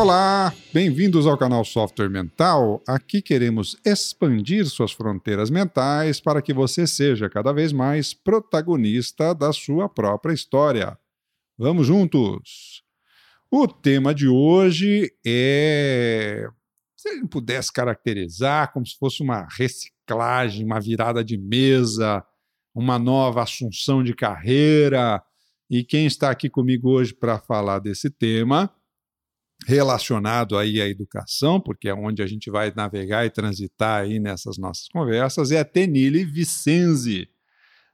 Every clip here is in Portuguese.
Olá, bem-vindos ao canal Software Mental. Aqui queremos expandir suas fronteiras mentais para que você seja cada vez mais protagonista da sua própria história. Vamos juntos! O tema de hoje é. Se ele pudesse caracterizar como se fosse uma reciclagem, uma virada de mesa, uma nova assunção de carreira. E quem está aqui comigo hoje para falar desse tema relacionado aí à educação, porque é onde a gente vai navegar e transitar aí nessas nossas conversas, é a Tenille Vicenzi.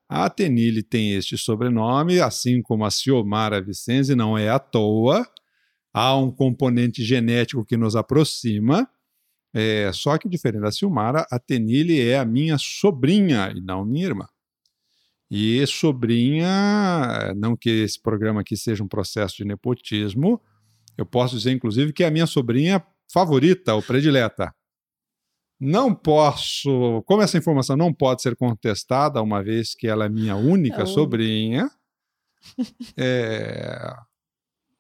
A Tenille tem este sobrenome, assim como a Ciomara Vicenzi, não é à toa. Há um componente genético que nos aproxima, é, só que diferente da Ciomara, a Tenille é a minha sobrinha e não minha irmã. E sobrinha, não que esse programa aqui seja um processo de nepotismo, eu posso dizer, inclusive, que é a minha sobrinha favorita ou predileta. Não posso, como essa informação não pode ser contestada, uma vez que ela é minha única não. sobrinha, é,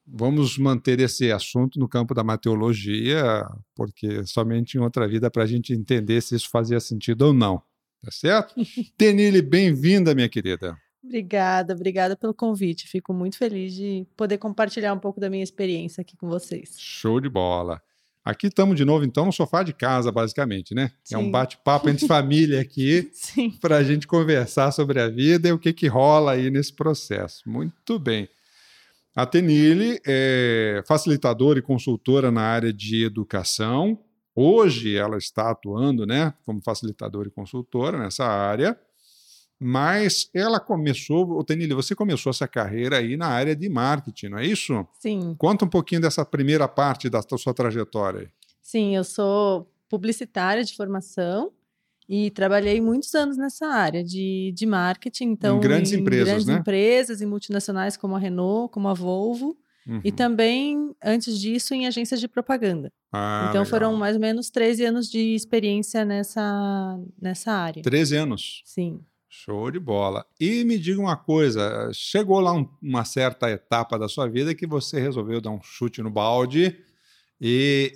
vamos manter esse assunto no campo da mateologia, porque somente em outra vida para a gente entender se isso fazia sentido ou não. Tá certo? Tenille, bem-vinda, minha querida. Obrigada, obrigada pelo convite. Fico muito feliz de poder compartilhar um pouco da minha experiência aqui com vocês. Show de bola. Aqui estamos de novo, então, no sofá de casa, basicamente, né? Sim. É um bate-papo entre família aqui para a gente conversar sobre a vida e o que, que rola aí nesse processo. Muito bem. A Tenille é facilitadora e consultora na área de educação. Hoje ela está atuando né, como facilitadora e consultora nessa área. Mas ela começou, Tenille, você começou essa carreira aí na área de marketing, não é isso? Sim. Conta um pouquinho dessa primeira parte da sua trajetória. Sim, eu sou publicitária de formação e trabalhei muitos anos nessa área de, de marketing. Então, em grandes em empresas, grandes né? empresas, em multinacionais como a Renault, como a Volvo. Uhum. E também, antes disso, em agências de propaganda. Ah, então legal. foram mais ou menos 13 anos de experiência nessa, nessa área. 13 anos? Sim. Show de bola. E me diga uma coisa: chegou lá um, uma certa etapa da sua vida que você resolveu dar um chute no balde e,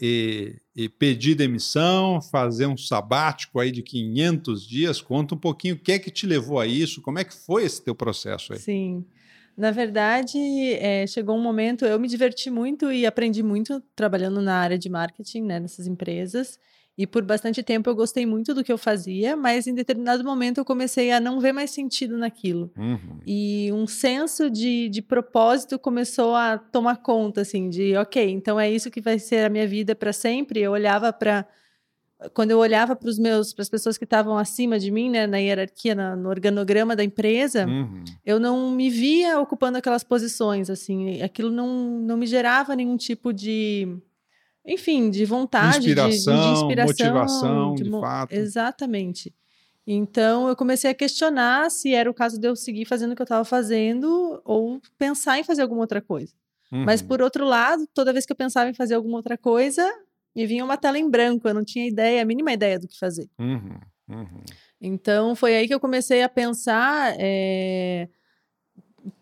e, e, pedir demissão, fazer um sabático aí de 500 dias. Conta um pouquinho o que é que te levou a isso, como é que foi esse teu processo aí? Sim. Na verdade, é, chegou um momento, eu me diverti muito e aprendi muito trabalhando na área de marketing, né, nessas empresas. E por bastante tempo eu gostei muito do que eu fazia, mas em determinado momento eu comecei a não ver mais sentido naquilo. Uhum. E um senso de, de propósito começou a tomar conta, assim, de ok, então é isso que vai ser a minha vida para sempre. Eu olhava para quando eu olhava para os meus, para as pessoas que estavam acima de mim, né, na hierarquia, na, no organograma da empresa, uhum. eu não me via ocupando aquelas posições, assim, aquilo não, não me gerava nenhum tipo de enfim, de vontade, inspiração, de, de inspiração, motivação, de, de fato. Exatamente. Então eu comecei a questionar se era o caso de eu seguir fazendo o que eu estava fazendo ou pensar em fazer alguma outra coisa. Uhum. Mas por outro lado, toda vez que eu pensava em fazer alguma outra coisa, me vinha uma tela em branco, eu não tinha ideia, a mínima ideia do que fazer. Uhum. Uhum. Então foi aí que eu comecei a pensar. É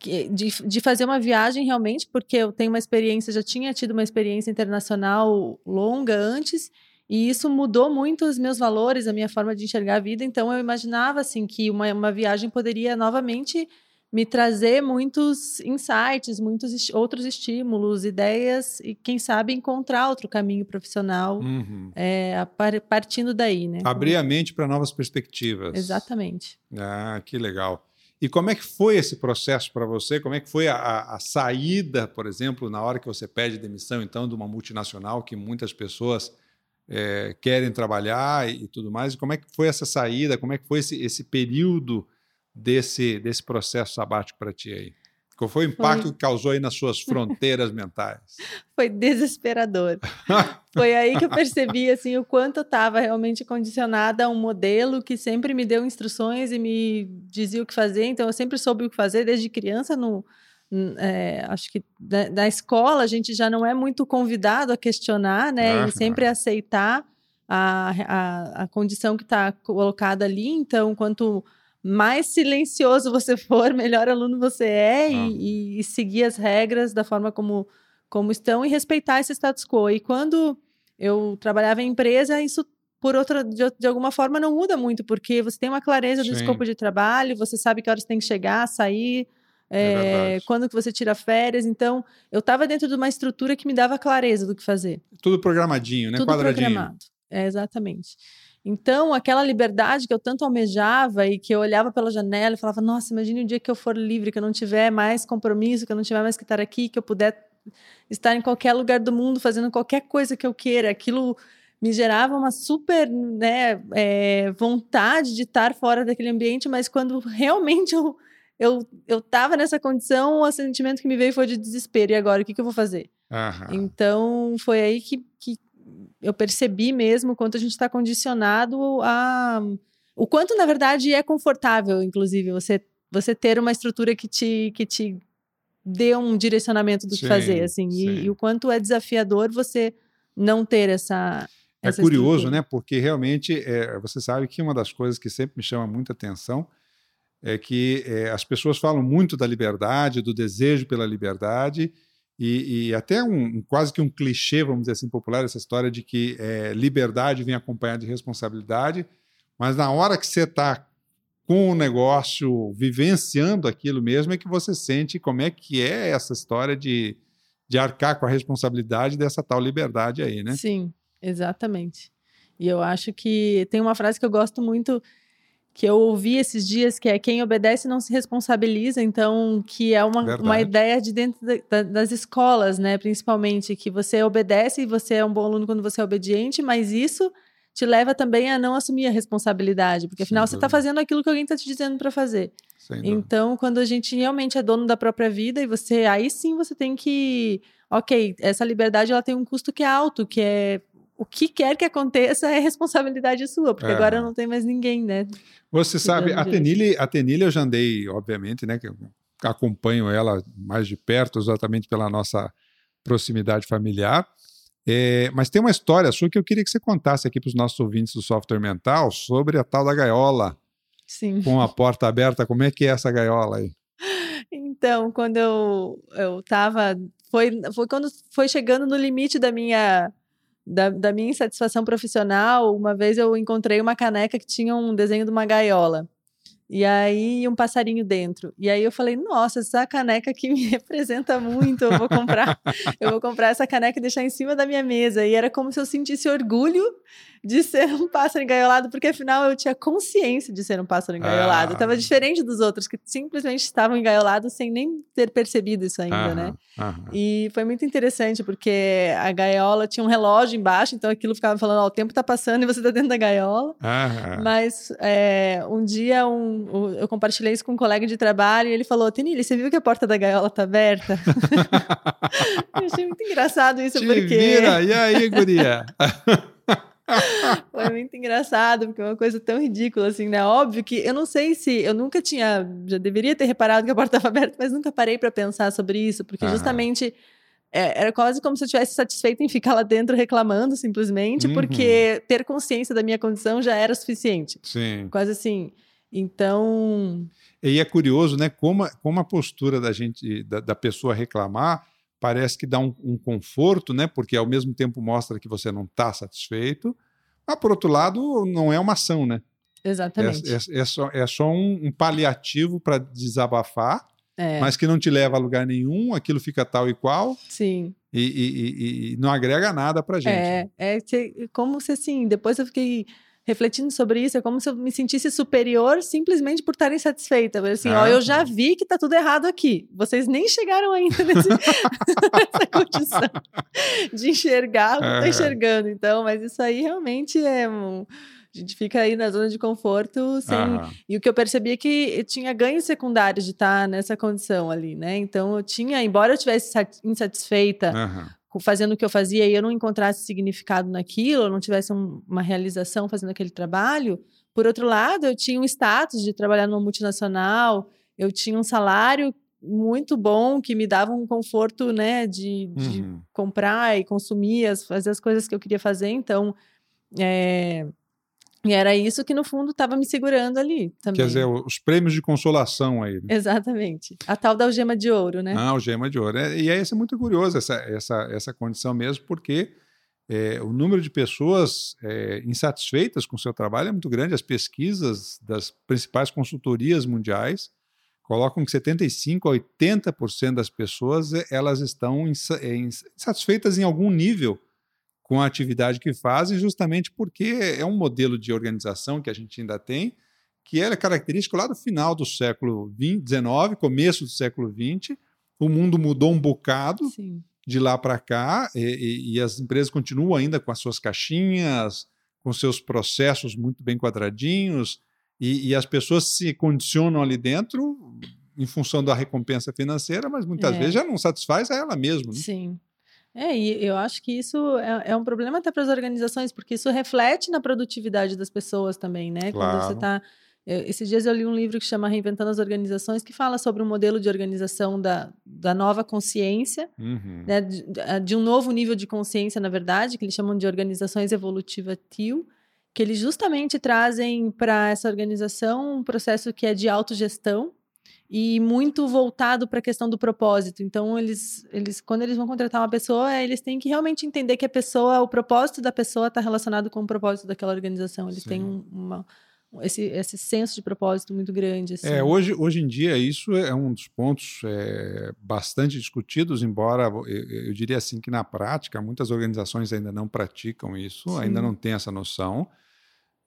de, de fazer uma viagem realmente, porque eu tenho uma experiência, já tinha tido uma experiência internacional longa antes, e isso mudou muito os meus valores, a minha forma de enxergar a vida. Então eu imaginava assim que uma, uma viagem poderia novamente me trazer muitos insights, muitos est outros estímulos, ideias e quem sabe encontrar outro caminho profissional uhum. é, partindo daí, né? Abrir a mente para novas perspectivas. Exatamente. Ah, que legal. E como é que foi esse processo para você? Como é que foi a, a, saída, por exemplo, na hora que você pede demissão, então, de uma multinacional que muitas pessoas é, querem trabalhar e, e, tudo mais? Como é que foi essa saída? Como é que foi esse, esse período desse, desse processo sabático para ti aí? Qual foi o impacto foi... que causou aí nas suas fronteiras mentais? Foi desesperador. foi aí que eu percebi assim o quanto eu estava realmente condicionada a um modelo que sempre me deu instruções e me dizia o que fazer. Então eu sempre soube o que fazer desde criança. No, é, acho que da, da, escola a gente já não é muito convidado a questionar, né? e sempre aceitar a, a, a condição que está colocada ali. Então, quanto mais silencioso você for, melhor aluno você é ah. e, e, seguir as regras da forma como, como estão e respeitar esse status quo. E quando eu trabalhava em empresa, isso por outra de, de, alguma forma não muda muito, porque você tem uma clareza do Sim. escopo de trabalho, você sabe que horas tem que chegar, sair, é, é quando que você tira férias. Então, eu estava dentro de uma estrutura que me dava clareza do que fazer. Tudo programadinho, né? Tudo Quadradinho. programado. É, exatamente. Então, aquela liberdade que eu tanto almejava e que eu olhava pela janela e falava: Nossa, imagine o dia que eu for livre, que eu não tiver mais compromisso, que eu não tiver mais que estar aqui, que eu puder estar em qualquer lugar do mundo fazendo qualquer coisa que eu queira. Aquilo me gerava uma super né, é, vontade de estar fora daquele ambiente, mas quando realmente eu eu eu estava nessa condição, o sentimento que me veio foi de desespero. E agora, o que, que eu vou fazer? Aham. Então, foi aí que eu percebi mesmo o quanto a gente está condicionado a. O quanto, na verdade, é confortável, inclusive, você, você ter uma estrutura que te, que te dê um direcionamento do sim, que fazer, assim. E, e, o quanto é desafiador você não ter essa. É curioso, estrutura. né? Porque realmente é, você sabe que uma das coisas que sempre me chama muita atenção é que é, as pessoas falam muito da liberdade, do desejo pela liberdade, e, e até um, quase que um clichê, vamos dizer assim, popular, essa história de que é, liberdade vem acompanhada de responsabilidade, mas na hora que você está com o negócio, vivenciando aquilo mesmo, é que você sente como é que é essa história de, de arcar com a responsabilidade dessa tal liberdade aí, né? Sim, exatamente. E eu acho que tem uma frase que eu gosto muito que eu ouvi esses dias, que é quem obedece não se responsabiliza, então, que é uma, uma ideia de dentro da, das escolas, né, principalmente, que você obedece e você é um bom aluno quando você é obediente, mas isso te leva também a não assumir a responsabilidade, porque afinal Sem você está fazendo aquilo que alguém está te dizendo para fazer. Então, quando a gente realmente é dono da própria vida e você, aí sim você tem que, ok, essa liberdade ela tem um custo que é alto, que é o que quer que aconteça é responsabilidade sua, porque é. agora não tem mais ninguém, né? Você sabe, a Tenille, a Tenille eu já andei, obviamente, né? Que acompanho ela mais de perto, exatamente pela nossa proximidade familiar. É, mas tem uma história sua que eu queria que você contasse aqui para os nossos ouvintes do software mental sobre a tal da gaiola. Sim. Com a porta aberta, como é que é essa gaiola aí? Então, quando eu, eu tava. Foi, foi quando foi chegando no limite da minha da, da minha insatisfação profissional, uma vez eu encontrei uma caneca que tinha um desenho de uma gaiola. E aí um passarinho dentro. E aí eu falei, nossa, essa caneca aqui me representa muito, eu vou comprar, eu vou comprar essa caneca e deixar em cima da minha mesa. E era como se eu sentisse orgulho de ser um pássaro engaiolado, porque afinal eu tinha consciência de ser um pássaro engaiolado. Ah. Estava diferente dos outros que simplesmente estavam engaiolados sem nem ter percebido isso ainda, né? E foi muito interessante porque a gaiola tinha um relógio embaixo, então aquilo ficava falando, ó, o tempo está passando e você está dentro da gaiola. Mas é, um dia um eu compartilhei isso com um colega de trabalho e ele falou: Tenille, você viu que a porta da gaiola tá aberta? eu achei muito engraçado isso, Te porque. Vira. E aí, guria? Foi muito engraçado, porque é uma coisa tão ridícula, assim, né? Óbvio que eu não sei se. Eu nunca tinha. Já deveria ter reparado que a porta estava aberta, mas nunca parei para pensar sobre isso, porque justamente. É, era quase como se eu estivesse satisfeita em ficar lá dentro reclamando, simplesmente, uhum. porque ter consciência da minha condição já era suficiente. Sim. Quase assim. Então. E é curioso, né? Como, a, como a postura da gente, da, da pessoa reclamar, parece que dá um, um, conforto, né? Porque ao mesmo tempo mostra que você não está satisfeito, mas por outro lado, não é uma ação, né? Exatamente. É, é, é só, é só um, um paliativo para desabafar, é. mas que não te leva a lugar nenhum, aquilo fica tal e qual. Sim. E, e, e, e não agrega nada para gente. É, né? é como se assim, depois eu fiquei refletindo sobre isso, é como se eu me sentisse superior simplesmente por estar insatisfeita. Assim, ah, ó, eu já vi que tá tudo errado aqui. Vocês nem chegaram ainda nesse, nessa condição de enxergar o que tá enxergando. Então, mas isso aí realmente é um a gente fica aí na zona de conforto sem. E o que eu percebi é que eu tinha ganhos secundários de estar nessa condição ali, né? Então eu tinha, embora eu estivesse insatisfeita fazendo o que eu fazia e eu não encontrasse significado naquilo, eu não tivesse um, uma realização fazendo aquele trabalho, por outro lado, eu tinha um status de trabalhar numa multinacional, eu tinha um salário muito bom que me dava um conforto, né, de, de uhum. comprar e consumir, as, fazer as coisas que eu queria fazer. Então, é, E era isso que, no fundo, estava me segurando ali também. Quer dizer, os prêmios de consolação aí. Né? Exatamente. A tal da algema de ouro, né? Ah, algema de ouro. É, e aí isso é muito curioso, essa, essa, essa condição mesmo, porque é, o número de pessoas é, insatisfeitas com o seu trabalho é muito grande. As pesquisas das principais consultorias mundiais colocam que 75% a 80% das pessoas é, elas estão é, insatisfeitas em algum nível com a atividade que fazem, justamente porque é um modelo de organização que a gente ainda tem, que é característico lá do final do século XIX, começo do século XX. O mundo mudou um bocado Sim. de lá para cá e, e, e, as empresas continuam ainda com as suas caixinhas, com seus processos muito bem quadradinhos, e, e as pessoas se condicionam ali dentro em função da recompensa financeira, mas muitas é. vezes já não satisfaz a ela mesma. Né? Sim. É, e eu acho que isso é, é um problema até para as organizações, porque isso reflete na produtividade das pessoas também, né? Claro. Quando você está. Esses dias eu li um livro que chama Reinventando as Organizações, que fala sobre um modelo de organização da, da nova consciência, uhum. né, de, de, um novo nível de consciência, na verdade, que eles chamam de organizações evolutiva TIL, que eles justamente trazem para essa organização um processo que é de autogestão, e muito voltado para a questão do propósito. Então, eles, eles, quando eles vão contratar uma pessoa, eles têm que realmente entender que a pessoa, o propósito da pessoa está relacionado com o propósito daquela organização. Eles Sim. têm uma, esse, esse senso de propósito muito grande. Assim. É, hoje, hoje em dia, isso é um dos pontos é, bastante discutidos, embora eu, eu, diria assim que na prática, muitas organizações ainda não praticam isso, Sim. ainda não têm essa noção.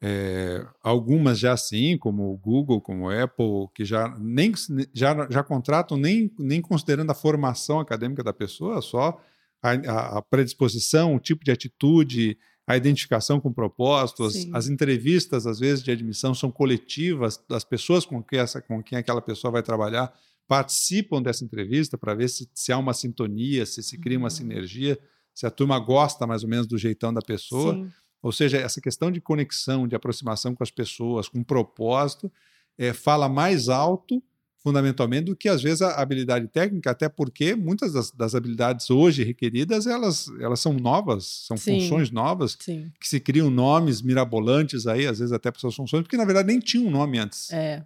É, algumas já sim, como o Google, como o Apple, que já nem já, já contratam nem, nem considerando a formação acadêmica da pessoa, só a, a predisposição, o tipo de atitude, a identificação com propósitos, as, as, entrevistas, às vezes, de admissão são coletivas, as pessoas com quem, essa, com quem aquela pessoa vai trabalhar participam dessa entrevista para ver se, se há uma sintonia, se se cria uma uhum. sinergia, se a turma gosta mais ou menos do jeitão da pessoa. Sim. Ou seja, essa questão de conexão, de aproximação com as pessoas, com propósito, é, fala mais alto, fundamentalmente, do que às vezes a habilidade técnica, até porque muitas das, das habilidades hoje requeridas elas, elas são novas, são Sim. funções novas, Sim. que se criam nomes mirabolantes aí, às vezes até para suas funções, porque na verdade nem tinha um nome antes. É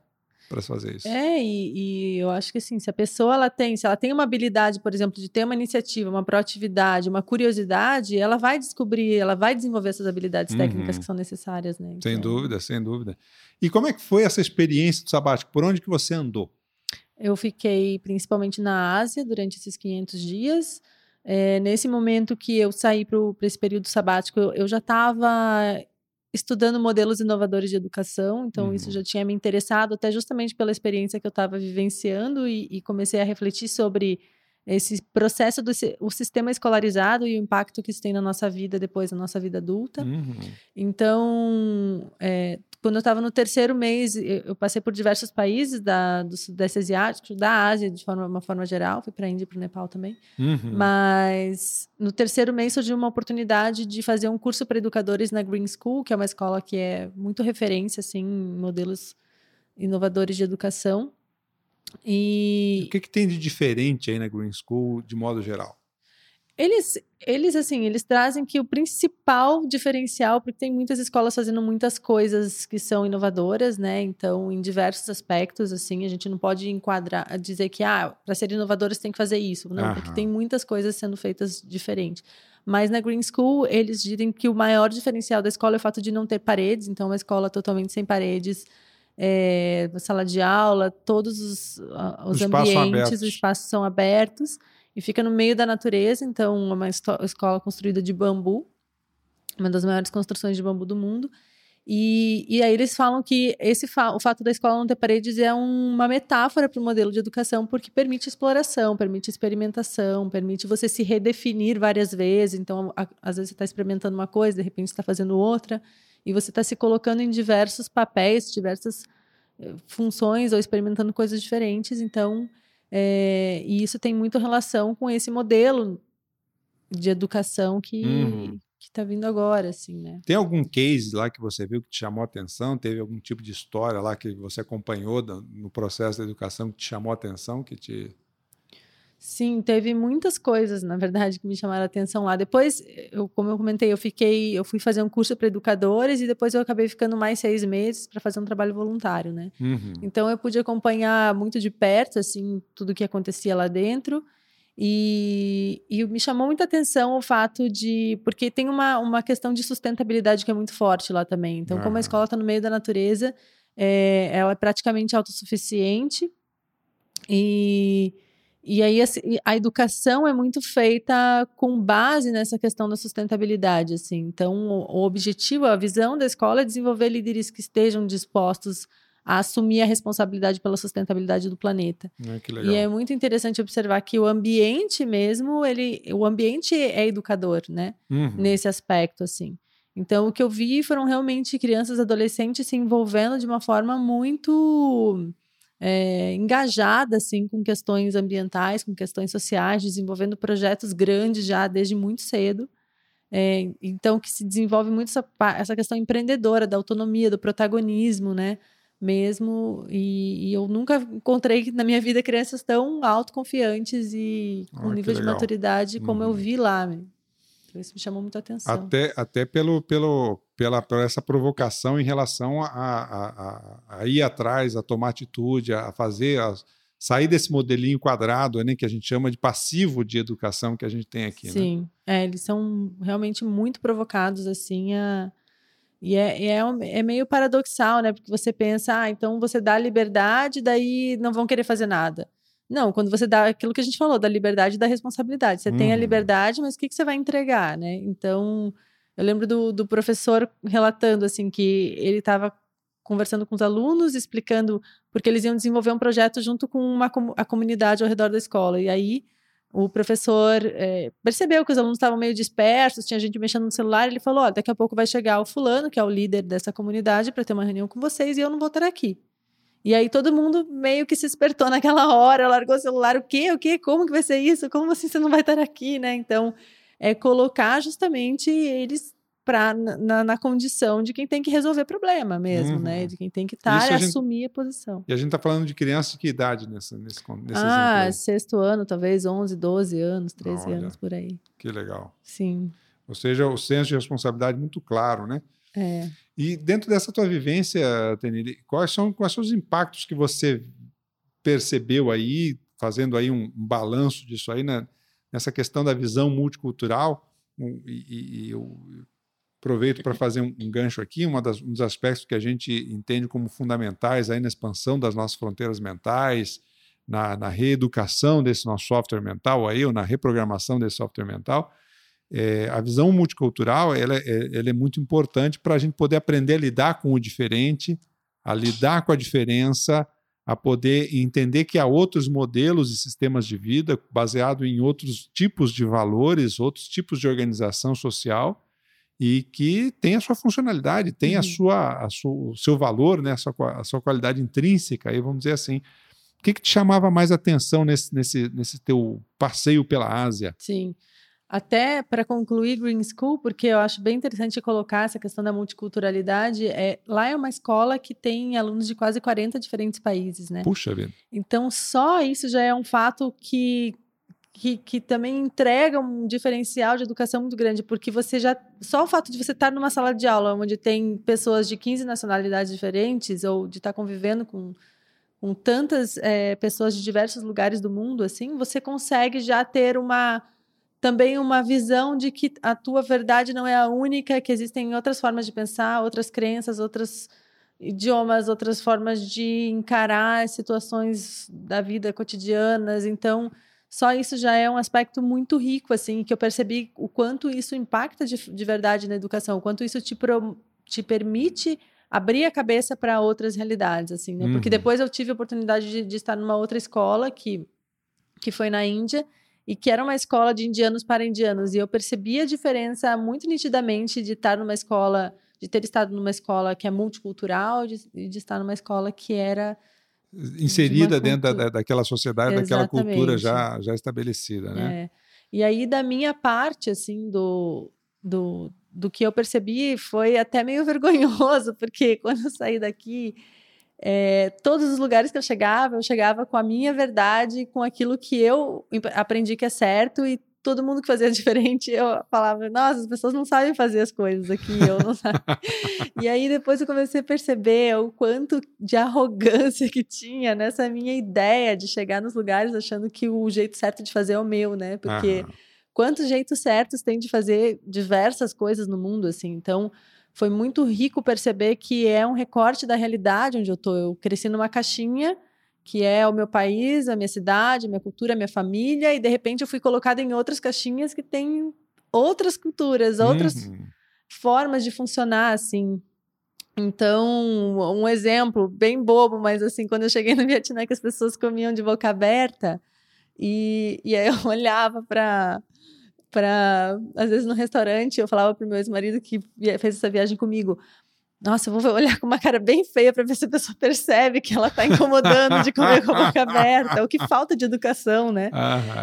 para fazer isso. É, e, e, eu acho que assim, se a pessoa ela tem, se ela tem uma habilidade, por exemplo, de ter uma iniciativa, uma proatividade, uma curiosidade, ela vai descobrir, ela vai desenvolver essas habilidades uhum. técnicas que são necessárias, né? Então... Sem dúvida, sem dúvida. E como é que foi essa experiência do sabático? Por onde que você andou? Eu fiquei principalmente na Ásia durante esses 500 dias. É, nesse momento que eu saí para esse período sabático, eu, eu já estava estudando modelos inovadores de educação, então uhum. isso já tinha me interessado, até justamente pela experiência que eu estava vivenciando e, e, comecei a refletir sobre esse processo do o sistema escolarizado e o impacto que isso tem na nossa vida depois, na nossa vida adulta. Uhum. Então, é, quando eu estava no terceiro mês, eu passei por diversos países da, do Sudeste Asiático, da Ásia, de forma, uma forma geral, fui para a Índia e para o Nepal também. Uhum. Mas no terceiro mês surgiu uma oportunidade de fazer um curso para educadores na Green School, que é uma escola que é muito referência assim, em modelos inovadores de educação. E o que, que tem de diferente aí na Green School, de modo geral? Eles, eles, assim, eles trazem que o principal diferencial, porque tem muitas escolas fazendo muitas coisas que são inovadoras, né? Então, em diversos aspectos, assim, a gente não pode enquadrar, dizer que, ah, para ser inovadoras tem que fazer isso. Não, porque tem muitas coisas sendo feitas diferentes. Mas na Green School, eles dizem que o maior diferencial da escola é o fato de não ter paredes, então, é uma escola totalmente sem paredes, é, sala de aula, todos os, os ambientes, os espaços são abertos e fica no meio da natureza, então é uma escola construída de bambu, uma das maiores construções de bambu do mundo. E, e aí eles falam que esse fa o fato da escola não ter paredes é uma metáfora para o modelo de educação, porque permite exploração, permite experimentação, permite você se redefinir várias vezes. Então, a, às vezes você está experimentando uma coisa, de repente está fazendo outra, e você está se colocando em diversos papéis, diversas eh, funções ou experimentando coisas diferentes. Então, é, e isso tem muito relação com esse modelo de educação que uhum. está vindo agora, assim, né? Tem algum case lá que você viu que te chamou a atenção? Teve algum tipo de história lá que você acompanhou no processo da educação que te chamou a atenção, que te Sim, teve muitas coisas, na verdade, que me chamaram a atenção lá. Depois, eu, como eu comentei, eu fiquei, eu fui fazer um curso para educadores e depois eu acabei ficando mais seis meses para fazer um trabalho voluntário, né? Uhum. Então eu pude acompanhar muito de perto, assim, tudo que acontecia lá dentro. E, e me chamou muita atenção o fato de. Porque tem uma, uma questão de sustentabilidade que é muito forte lá também. Então, como a escola está no meio da natureza, é, ela é praticamente autossuficiente. E, e aí assim, a educação é muito feita com base nessa questão da sustentabilidade. Assim. Então, o, objetivo, a visão da escola é desenvolver líderes que estejam dispostos a assumir a responsabilidade pela sustentabilidade do planeta. Ah, e é muito interessante observar que o ambiente mesmo, ele, o ambiente é educador, né? Uhum. Nesse aspecto, assim. Então, o que eu vi foram realmente crianças e adolescentes se envolvendo de uma forma muito é, engajada, assim, com questões ambientais, com questões sociais, desenvolvendo projetos grandes já desde muito cedo. É, então, que se desenvolve muito essa, essa questão empreendedora, da autonomia, do protagonismo, né? mesmo. E, e, eu nunca encontrei na minha vida crianças tão autoconfiantes e com ah, nível de maturidade como uhum. eu vi lá. Isso me chamou muita atenção. Até, até pelo, pelo, pela, pela essa provocação em relação a, a, a, a, ir atrás, a tomar atitude, a fazer, a sair desse modelinho quadrado, né, que a gente chama de passivo de educação que a gente tem aqui. Né? Sim, né? é, eles são realmente muito provocados assim a e é, é, é, meio paradoxal, né? Porque você pensa, ah, então você dá liberdade, daí não vão querer fazer nada. Não, quando você dá aquilo que a gente falou, da liberdade e da responsabilidade. Você uhum. tem a uhum. liberdade, mas o que, que você vai entregar, né? Então, eu lembro do, do professor relatando, assim, que ele estava conversando com os alunos, explicando, porque eles iam desenvolver um projeto junto com uma, a comunidade ao redor da escola. E aí, o professor é, percebeu que os alunos estavam meio dispersos, tinha gente mexendo no celular, ele falou: daqui a pouco vai chegar o fulano, que é o líder dessa comunidade, para ter uma reunião com vocês e eu não vou estar aqui. E aí todo mundo meio que se espertou naquela hora, largou o celular, o quê? O quê? Como que vai ser isso? Como assim você não vai estar aqui, né? Então, é colocar justamente eles pra, na, na, condição de quem tem que resolver problema mesmo, né? uhum. né? De quem tem que estar e assumir a posição. E a gente está falando de criança de que idade nessa, nesse, nesse Ah, sexto ano, talvez 11, 12 anos, 13 Olha, anos por aí. Que legal. Sim. Ou seja, o senso de responsabilidade muito claro, né? É. E dentro dessa tua vivência, Tenili, quais são, quais são os impactos que você percebeu aí, fazendo aí um, balanço disso aí, né, nessa questão da visão multicultural? E, e eu Aproveito para fazer um, um, gancho aqui, das, um dos aspectos que a gente entende como fundamentais aí na expansão das nossas fronteiras mentais, na, na reeducação desse nosso software mental aí, ou na reprogramação desse software mental, é, a visão multicultural ela é, ela é muito importante para a gente poder aprender a lidar com o diferente, a lidar com a diferença, a poder entender que há outros modelos e sistemas de vida baseado em outros tipos de valores, outros tipos de organização social e que tem a sua funcionalidade, tem uhum. a sua, a sua, o seu valor, né, a, sua, a sua qualidade intrínseca, aí vamos dizer assim. O que, que te chamava mais atenção nesse, nesse, nesse teu passeio pela Ásia? Sim. Até para concluir Green School, porque eu acho bem interessante colocar essa questão da multiculturalidade, é, lá é uma escola que tem alunos de quase 40 diferentes países, né? Puxa vida. Então, só isso já é um fato que que, que também entrega um diferencial de educação muito grande, porque você já. Só o fato de você estar numa sala de aula onde tem pessoas de 15 nacionalidades diferentes, ou de estar convivendo com, com tantas é, pessoas de diversos lugares do mundo, assim, você consegue já ter uma também uma visão de que a tua verdade não é a única, que existem outras formas de pensar, outras crenças, outros idiomas, outras formas de encarar situações da vida cotidianas. Então, só isso já é um aspecto muito rico, assim, que eu percebi o quanto isso impacta de, de verdade na educação, o quanto isso te, pro, te permite abrir a cabeça para outras realidades, assim, né? Uhum. Porque depois eu tive a oportunidade de, de, estar numa outra escola que, que foi na Índia e que era uma escola de indianos para indianos e eu percebi a diferença muito nitidamente de estar numa escola, de ter estado numa escola que é multicultural, de, de estar numa escola que era inserida dentro da, daquela sociedade, Exatamente. daquela cultura já, já estabelecida, né? É. E aí, da minha parte, assim, do, do, do que eu percebi, foi até meio vergonhoso, porque quando eu saí daqui, é, todos os lugares que eu chegava, eu chegava com a minha verdade, com aquilo que eu aprendi que é certo e todo mundo que fazia diferente, eu falava, nossa, as pessoas não sabem fazer as coisas aqui, eu não sabe. e aí depois eu comecei a perceber o quanto de arrogância que tinha nessa minha ideia de chegar nos lugares achando que o jeito certo de fazer é o meu, né? Porque quantos jeitos certos tem de fazer diversas coisas no mundo, assim. Então, foi muito rico perceber que é um recorte da realidade onde eu tô. Eu cresci numa caixinha que é o meu país, a minha cidade, a minha cultura, a minha família, e de repente eu fui colocada em outras caixinhas que têm outras culturas, outras uhum. formas de funcionar, assim. Então, um exemplo bem bobo, mas assim, quando eu cheguei no Vietnã, que as pessoas comiam de boca aberta, e, e aí eu olhava para para às vezes no restaurante eu falava pro meu ex-marido que fez essa viagem comigo nossa, eu vou olhar com uma cara bem feia para ver se a pessoa percebe que ela está incomodando de comer com a boca aberta, o que falta de educação, né?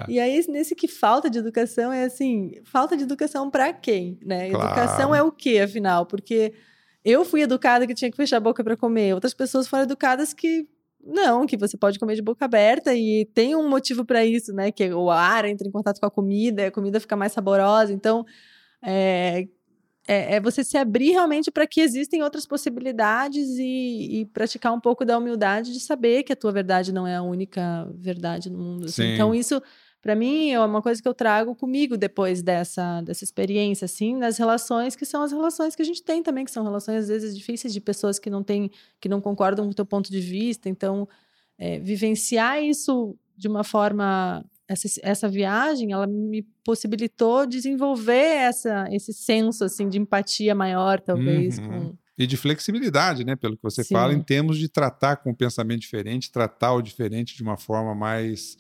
E aí, nesse que falta de educação, é assim, falta de educação para quem, né? Claro. Educação é o quê, afinal? Porque eu fui educada que tinha que fechar a boca para comer, outras pessoas foram educadas que não, que você pode comer de boca aberta e tem um motivo para isso, né? Que o ar entra em contato com a comida, a comida fica mais saborosa. Então, é, é, é, você se abrir realmente para que existem outras possibilidades e, e, praticar um pouco da humildade de saber que a tua verdade não é a única verdade no mundo. Assim. Então, isso, para mim, é uma coisa que eu trago comigo depois dessa, dessa experiência, assim, nas relações que são as relações que a gente tem também, que são relações, às vezes, difíceis de pessoas que não têm, que não concordam com o teu ponto de vista. Então, é, vivenciar isso de uma forma essa, essa viagem ela me possibilitou desenvolver essa, esse senso assim de empatia maior talvez uhum. com e de flexibilidade, né? Pelo que você Sim. fala, em termos de tratar com um pensamento diferente, tratar o diferente de uma forma mais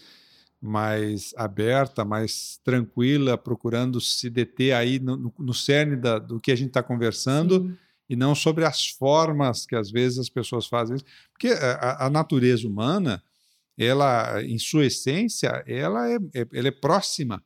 mais aberta, mais tranquila, procurando se deter aí no, no cerne da, do que a gente está conversando Sim. e não sobre as formas que às vezes as pessoas fazem. Porque a, a natureza humana ela, em sua essência, ela é, é, ela é próxima.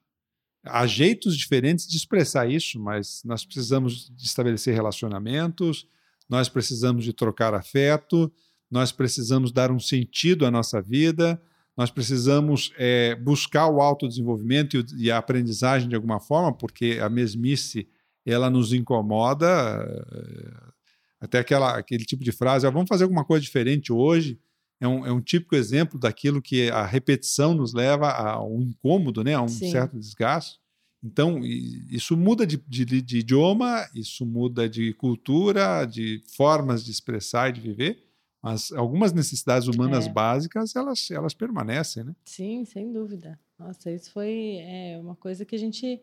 Há jeitos diferentes de expressar isso, mas nós precisamos de estabelecer relacionamentos, nós precisamos de trocar afeto, nós precisamos dar um sentido à nossa vida, nós precisamos é, buscar o autodesenvolvimento e, e a aprendizagem de alguma forma, porque a mesmice ela nos incomoda. É, até aquela, aquele tipo de frase, ah, vamos fazer alguma coisa diferente hoje, é um, é um típico exemplo daquilo que a repetição nos leva a um incômodo, né, a um Sim. certo desgaste. Então, isso muda de, de, de, idioma, isso muda de cultura, de formas de expressar e de viver, mas algumas necessidades humanas é. básicas, elas, elas permanecem, né? Sim, sem dúvida. Nossa, isso foi é, uma coisa que a gente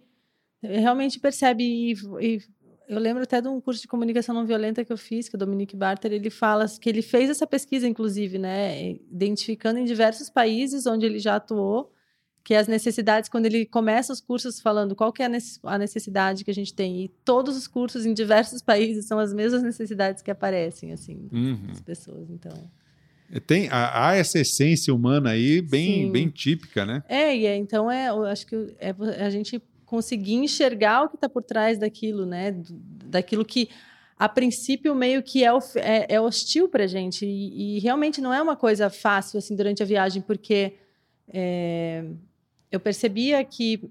realmente percebe e, e eu lembro até de um curso de comunicação não violenta que eu fiz, que o Dominique Barter, ele fala que ele fez essa pesquisa, inclusive, né, identificando em diversos países onde ele já atuou, que as necessidades, quando ele começa os cursos falando qual que é a necessidade que a gente tem, e todos os cursos em diversos países são as mesmas necessidades que aparecem, assim, uhum. das pessoas, então... É, tem, há, há essa essência humana aí bem, bem típica, né? É, e é, então é, eu acho que é, a gente conseguir enxergar o que está por trás daquilo, né? Daquilo que a princípio meio que é, é, é hostil para a gente e, e, realmente não é uma coisa fácil assim durante a viagem porque é, eu percebia que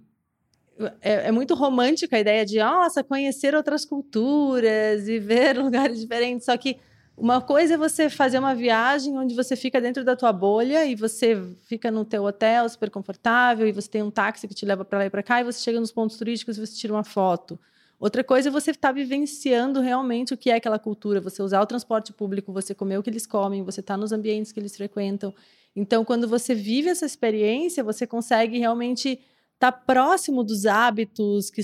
é, é, muito romântica a ideia de nossa conhecer outras culturas e ver lugares diferentes só que uma coisa é você fazer uma viagem onde você fica dentro da tua bolha e você fica no teu hotel super confortável e você tem um táxi que te leva para lá e para cá e você chega nos pontos turísticos e você tira uma foto. Outra coisa é você estar tá vivenciando realmente o que é aquela cultura, você usar o transporte público, você comer o que eles comem, você estar tá nos ambientes que eles frequentam. Então, quando você vive essa experiência, você consegue realmente estar tá próximo dos hábitos que,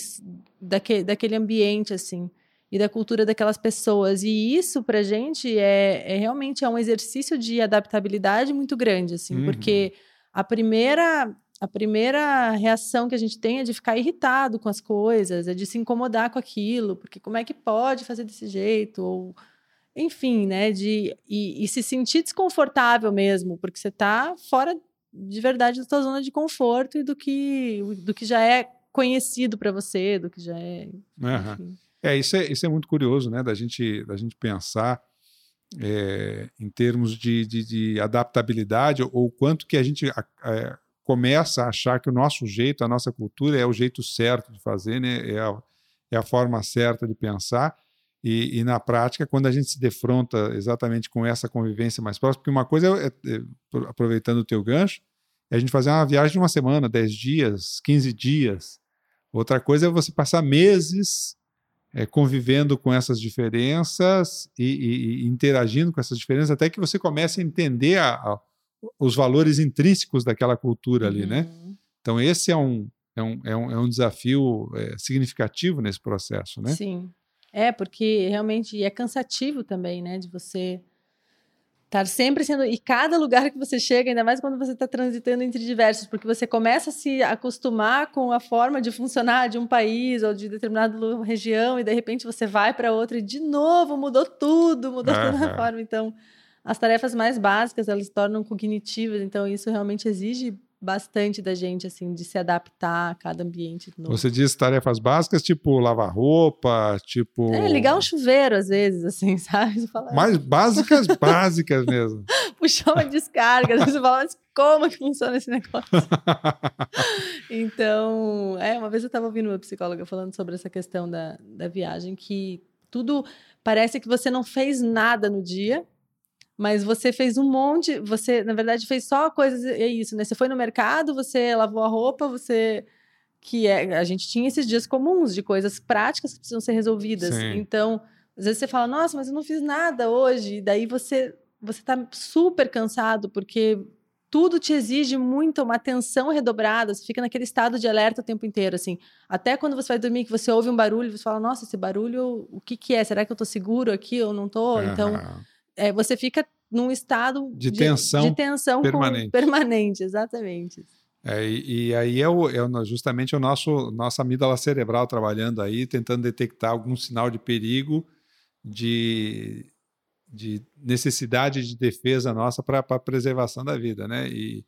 daquele, daquele ambiente, assim e da cultura daquelas pessoas. E isso, para a gente, é, é, realmente é um exercício de adaptabilidade muito grande, assim, uhum. porque a primeira a primeira reação que a gente tem é de ficar irritado com as coisas, é de se incomodar com aquilo, porque como é que pode fazer desse jeito? Ou, enfim, né? De, e, e se sentir desconfortável mesmo, porque você está fora de verdade da sua zona de conforto e do que, do que já é conhecido para você, do que já é. Uhum. É, isso é, isso é muito curioso, né, da gente, da gente pensar é, em termos de, de, de, adaptabilidade, ou o quanto que a gente é, começa a achar que o nosso jeito, a nossa cultura é o jeito certo de fazer, né? é, a, é a forma certa de pensar. E, e, na prática, quando a gente se defronta exatamente com essa convivência mais próxima, porque uma coisa é, é aproveitando o teu gancho, é a gente fazer uma viagem de uma semana, 10 dias, 15 dias. Outra coisa é você passar meses é, convivendo com essas diferenças e, e, e, interagindo com essas diferenças, até que você comece a entender a, a, os valores intrínsecos daquela cultura ali, né? uhum. né? Então, esse é um, é um, é um, é um desafio é, significativo nesse processo, né? Sim. É, porque realmente é cansativo também, né? De você estar sempre sendo. E cada lugar que você chega, ainda mais quando você está transitando entre diversos, porque você começa a se acostumar com a forma de funcionar de um país ou de determinada região, e de repente você vai para outra e de novo mudou tudo, mudou uhum. toda a forma. Então, as tarefas mais básicas elas se tornam cognitivas, então isso realmente exige bastante da gente, assim, de se adaptar a cada ambiente novo. Você diz tarefas básicas, tipo lavar roupa, tipo... É, ligar um chuveiro, às vezes, assim, sabe? Fala... Mais básicas, básicas mesmo. Puxar uma descarga, você fala, mas como que funciona esse negócio? então, é, uma vez eu estava ouvindo uma psicóloga falando sobre essa questão da, da viagem, que tudo parece que você não fez nada no dia, mas você fez um monte, você, na verdade, fez só coisas, é isso, né? Você foi no mercado, você lavou a roupa, você que é, a gente tinha esses dias comuns de coisas práticas que precisam ser resolvidas. Sim. Então, às vezes você fala: "Nossa, mas eu não fiz nada hoje". E daí você você tá super cansado porque tudo te exige muito uma atenção redobrada, você fica naquele estado de alerta o tempo inteiro, assim. Até quando você vai dormir, que você ouve um barulho, você fala, nossa, esse barulho, o que que é? Será que eu tô seguro aqui ou não tô? Uhum. Então, é, você fica num estado de, de tensão, de tensão permanente. Com, permanente, exatamente. É, e, e, aí é, o, é justamente o nosso nossa amígdala cerebral trabalhando aí, tentando detectar algum sinal de perigo, de, de necessidade de defesa nossa para a preservação da vida, né? E,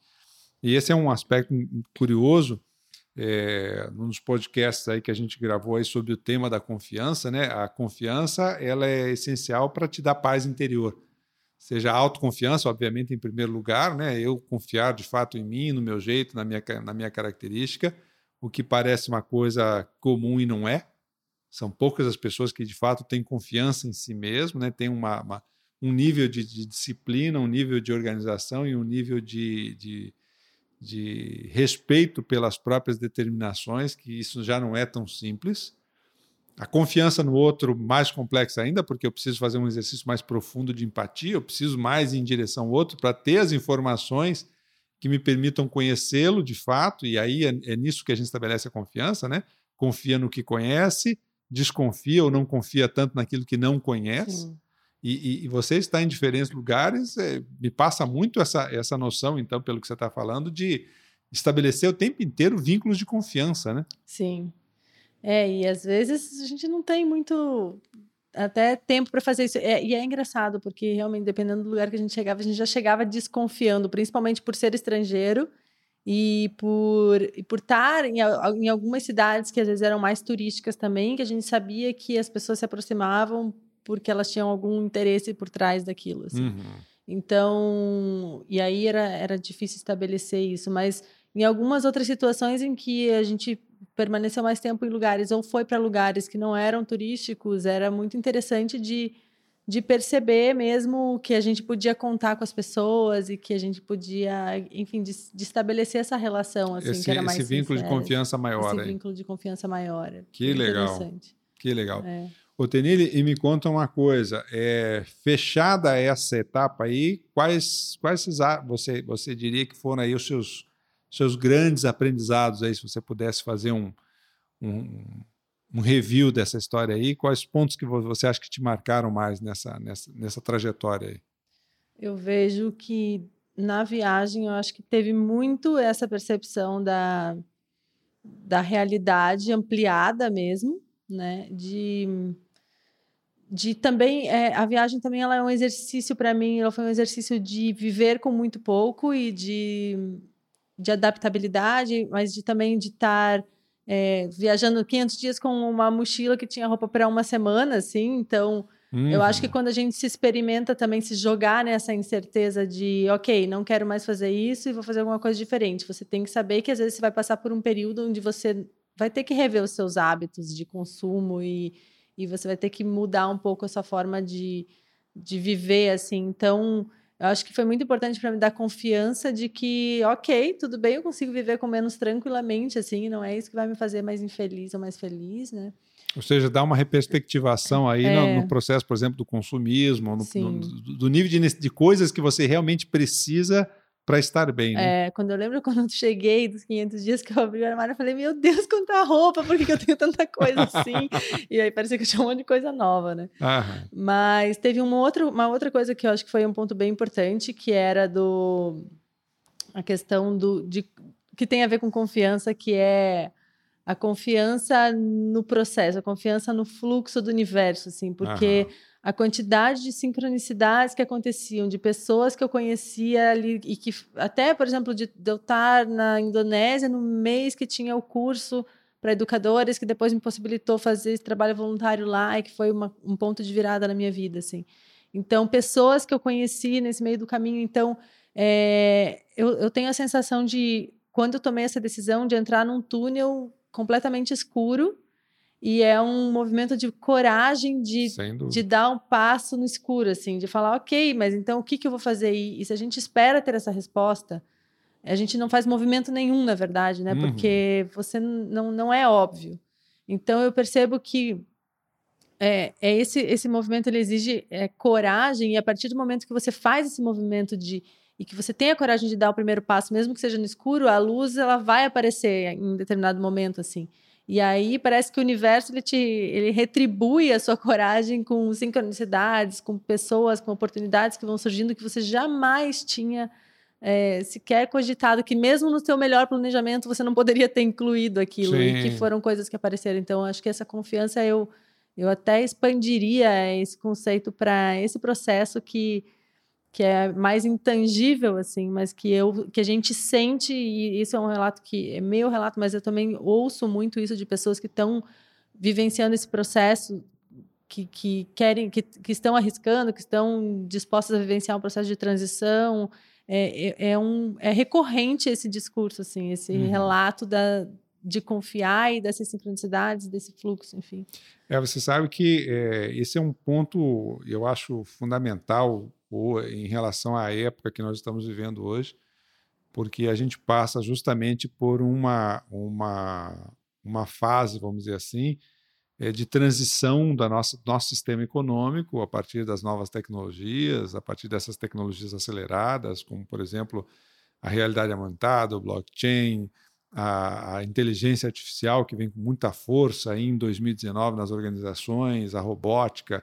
e esse é um aspecto curioso é, nos podcasts aí que a gente gravou aí sobre o tema da confiança, né? A confiança ela é essencial para te dar paz interior. Seja a autoconfiança, obviamente, em primeiro lugar, né? Eu confiar de fato em mim, no meu jeito, na minha, na minha característica, o que parece uma coisa comum e não é. São poucas as pessoas que de fato têm confiança em si mesmo, né? Tem uma, uma um nível de, de, disciplina, um nível de organização e um nível de, de de respeito pelas próprias determinações, que isso já não é tão simples. A confiança no outro, mais complexa ainda, porque eu preciso fazer um exercício mais profundo de empatia, eu preciso mais em direção ao outro para ter as informações que me permitam conhecê-lo de fato, e aí é, é, nisso que a gente estabelece a confiança, né? Confia no que conhece, desconfia ou não confia tanto naquilo que não conhece. Sim. E, e, e, você está em diferentes lugares, é, me passa muito essa, essa noção, então, pelo que você está falando, de estabelecer o tempo inteiro vínculos de confiança, né? Sim. É, e às vezes a gente não tem muito até tempo para fazer isso. É, e é engraçado, porque realmente, dependendo do lugar que a gente chegava, a gente já chegava desconfiando, principalmente por ser estrangeiro e por, e por estar em, em algumas cidades que às vezes eram mais turísticas também, que a gente sabia que as pessoas se aproximavam porque elas tinham algum interesse por trás daquilo. Assim. Uhum. Então, e aí era, era difícil estabelecer isso, mas em algumas outras situações em que a gente permaneceu mais tempo em lugares ou foi para lugares que não eram turísticos, era muito interessante de, de perceber mesmo que a gente podia contar com as pessoas e que a gente podia, enfim, de, de estabelecer essa relação assim, esse, que era mais esse vínculo sincera, de confiança maior. Esse aí. vínculo de confiança maior. Que legal. Que legal. É. Ô, Tenille, e me conta uma coisa, é, fechada essa etapa aí, quais, quais você, você diria que foram aí os seus, seus grandes aprendizados aí, se você pudesse fazer um, um, um review dessa história aí, quais pontos que você acha que te marcaram mais nessa, nessa, nessa trajetória aí? Eu vejo que na viagem eu acho que teve muito essa percepção da, da realidade ampliada mesmo, né? De de também é, a viagem também ela é um exercício para mim ela foi um exercício de viver com muito pouco e de, de adaptabilidade mas de também de estar é, viajando 500 dias com uma mochila que tinha roupa para uma semana assim então Uhum. Eu acho que quando a gente se experimenta também se jogar nessa incerteza de, ok, não quero mais fazer isso e vou fazer alguma coisa diferente. Você tem que saber que às vezes você vai passar por um período onde você vai ter que rever os seus hábitos de consumo e, e você vai ter que mudar um pouco a sua forma de, de viver, assim. Então, eu acho que foi muito importante para me dar confiança de que, ok, tudo bem, eu consigo viver com menos tranquilamente, assim, não é isso que vai me fazer mais infeliz ou mais feliz, né? Ou seja, dá uma reperspectivação aí é. no, no, processo, por exemplo, do consumismo, no, no, do nível de, de coisas que você realmente precisa para estar bem, né? É, quando eu lembro quando eu cheguei dos 500 dias que eu abri o armário, eu falei, meu Deus, quanta roupa, por que eu tenho tanta coisa assim? e aí parecia que eu tinha um monte de coisa nova, né? Aham. Mas teve uma outra, uma outra coisa que eu acho que foi um ponto bem importante, que era do a questão do de, que tem a ver com confiança, que é a confiança no processo, a confiança no fluxo do universo, assim, porque Aham a quantidade de sincronicidades que aconteciam, de pessoas que eu conhecia ali, e que até, por exemplo, de, de eu estar na Indonésia no mês que tinha o curso para educadores, que depois me possibilitou fazer esse trabalho voluntário lá, e que foi uma, um ponto de virada na minha vida, assim. Então, pessoas que eu conheci nesse meio do caminho. Então, é, eu, eu tenho a sensação de, quando eu tomei essa decisão de entrar num túnel completamente escuro, e é um movimento de coragem de, de dar um passo no escuro, assim, de falar, ok, mas então o que, que eu vou fazer? E, e se a gente espera ter essa resposta, a gente não faz movimento nenhum, na verdade, né? Uhum. Porque você não, não é óbvio. Então eu percebo que é, é esse, esse movimento ele exige é, coragem, e a partir do momento que você faz esse movimento de e que você tem a coragem de dar o primeiro passo, mesmo que seja no escuro, a luz ela vai aparecer em determinado momento, assim. E aí parece que o universo ele te ele retribui a sua coragem com sincronicidades, com pessoas, com oportunidades que vão surgindo que você jamais tinha é, sequer cogitado, que mesmo no seu melhor planejamento você não poderia ter incluído aquilo, Sim. e que foram coisas que apareceram. Então, acho que essa confiança eu, eu até expandiria esse conceito para esse processo que que é mais intangível assim, mas que eu que a gente sente e isso é um relato que é meu relato, mas eu também ouço muito isso de pessoas que estão vivenciando esse processo que, que querem que, que estão arriscando, que estão dispostas a vivenciar um processo de transição. É, é, é um é recorrente esse discurso assim, esse uhum. relato da de confiar e dessas sincronicidades, desse fluxo, enfim. É, você sabe que é, esse é um ponto, eu acho fundamental ou em relação à época que nós estamos vivendo hoje, porque a gente passa justamente por uma, uma, uma fase, vamos dizer assim, é, de transição do nosso, nosso sistema econômico a partir das novas tecnologias, a partir dessas tecnologias aceleradas, como, por exemplo, a realidade aumentada, o blockchain, a, a, inteligência artificial, que vem com muita força em 2019 nas organizações, a robótica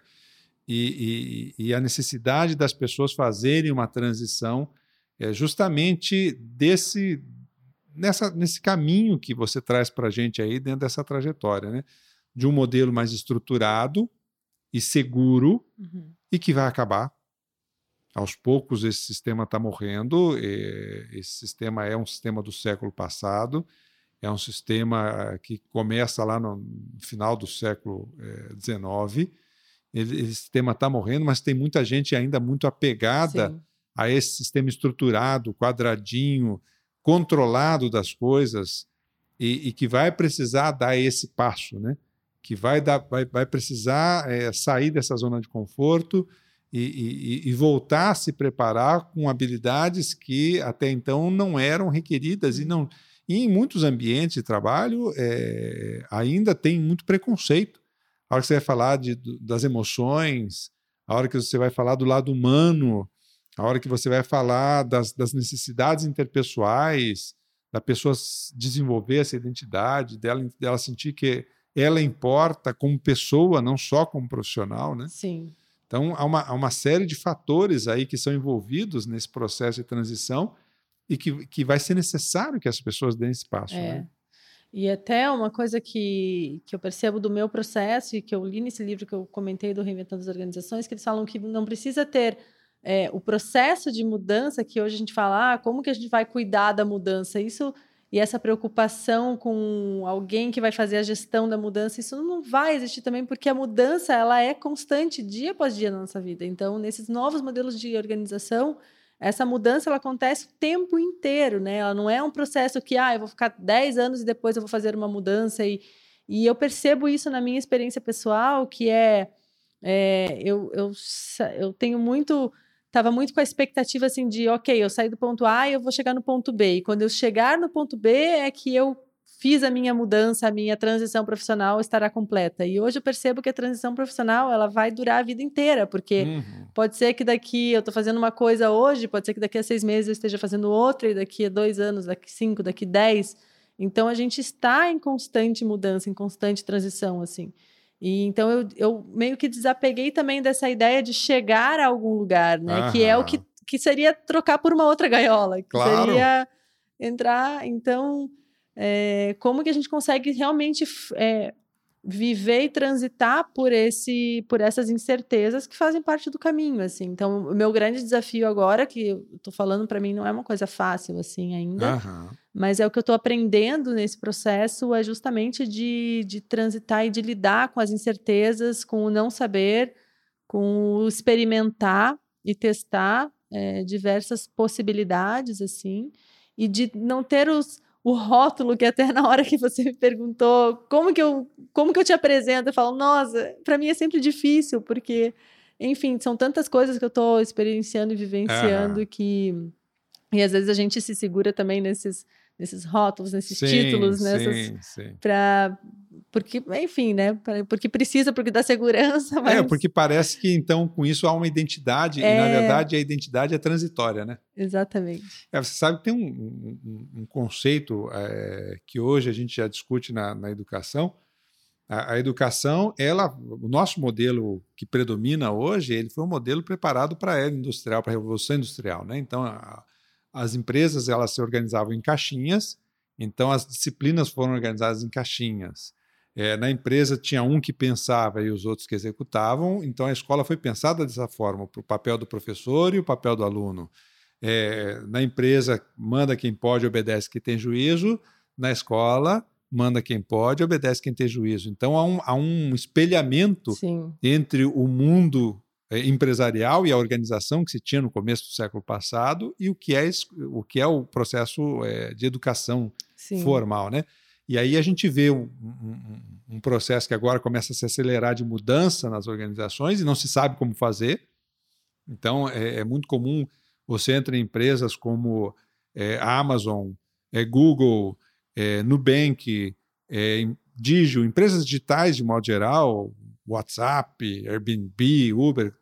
e, e, e a necessidade das pessoas fazerem uma transição é justamente desse nessa, nesse caminho que você traz para a gente aí dentro dessa trajetória, né? De um modelo mais estruturado e seguro uhum. e que vai acabar. Aos poucos esse sistema está morrendo. esse sistema é um sistema do século passado. É um sistema que começa lá no final do século XIX. É, esse sistema está morrendo, mas tem muita gente ainda muito apegada Sim. a esse sistema estruturado, quadradinho, controlado das coisas e, e, que vai precisar dar esse passo, né? Que vai, dar, vai, vai precisar é, sair dessa zona de conforto e, e, e, voltar a se preparar com habilidades que até então não eram requeridas e não e em muitos ambientes de trabalho é, ainda tem muito preconceito a hora que você vai falar de, das emoções, a hora que você vai falar do lado humano, a hora que você vai falar das, das necessidades interpessoais, da pessoa desenvolver essa identidade, dela, dela sentir que ela importa como pessoa, não só como profissional, né? Sim. Então, há uma, há uma série de fatores aí que são envolvidos nesse processo de transição e que, que vai ser necessário que as pessoas deem esse passo. É. Né? E até uma coisa que, que eu percebo do meu processo e que eu li nesse livro que eu comentei do Reinventando as Organizações, que eles falam que não precisa ter é, o processo de mudança que hoje a gente fala, ah, como que a gente vai cuidar da mudança? Isso e essa preocupação com alguém que vai fazer a gestão da mudança, isso não vai existir também, porque a mudança ela é constante dia após dia na nossa vida. Então, nesses novos modelos de organização, essa mudança ela acontece o tempo inteiro, né? Ela não é um processo que, ah, eu vou ficar 10 anos e depois eu vou fazer uma mudança. E, e eu percebo isso na minha experiência pessoal, que é, é eu, eu, eu tenho muito estava muito com a expectativa assim de, ok, eu saí do ponto A e eu vou chegar no ponto B. E quando eu chegar no ponto B é que eu fiz a minha mudança, a minha transição profissional estará completa. E hoje eu percebo que a transição profissional ela vai durar a vida inteira, porque uhum. pode ser que daqui eu estou fazendo uma coisa hoje, pode ser que daqui a seis meses eu esteja fazendo outra, e daqui a dois anos, daqui cinco, daqui dez. Então a gente está em constante mudança, em constante transição, assim. E então eu, eu meio que desapeguei também dessa ideia de chegar a algum lugar, né? Aham. Que é o que, que seria trocar por uma outra gaiola, que claro. seria entrar. Então, é, como que a gente consegue realmente é, viver e transitar por esse por essas incertezas que fazem parte do caminho assim então o meu grande desafio agora que eu tô falando para mim não é uma coisa fácil assim ainda uhum. mas é o que eu estou aprendendo nesse processo é justamente de, de transitar e de lidar com as incertezas com o não saber com o experimentar e testar é, diversas possibilidades assim e de não ter os o rótulo que até na hora que você me perguntou como que eu como que eu te apresento, eu falo, nossa, para mim é sempre difícil, porque enfim, são tantas coisas que eu estou experienciando e vivenciando que e às vezes a gente se segura também nesses nesses rótulos, nesses sim, títulos, nessas para porque, enfim, né? Porque precisa, porque dá segurança. É, mas... É, porque parece que então com isso há uma identidade, é... e na verdade a identidade é transitória, né? Exatamente. É, você sabe que tem um, um, um conceito é, que hoje a gente já discute na, na educação. A, a, educação, ela, o nosso modelo que predomina hoje, ele foi um modelo preparado para a era industrial, para a revolução industrial, né? Então, a, as empresas elas se organizavam em caixinhas, então as disciplinas foram organizadas em caixinhas. É, na empresa tinha um que pensava e os outros que executavam, então a escola foi pensada dessa forma, para o papel do professor e o papel do aluno. É, na empresa, manda quem pode, obedece quem tem juízo. Na escola, manda quem pode, obedece quem tem juízo. Então há um, há um espelhamento Sim. entre o mundo empresarial e a organização que se tinha no começo do século passado e o que é, o, que é o processo é, de educação Sim. formal. Né? E aí a gente vê um, um, um, processo que agora começa a se acelerar de mudança nas organizações e não se sabe como fazer. Então, é, é muito comum você entra em empresas como é, Amazon, é, Google, é, Nubank, é, Digio, empresas digitais de modo geral, WhatsApp, Airbnb, Uber,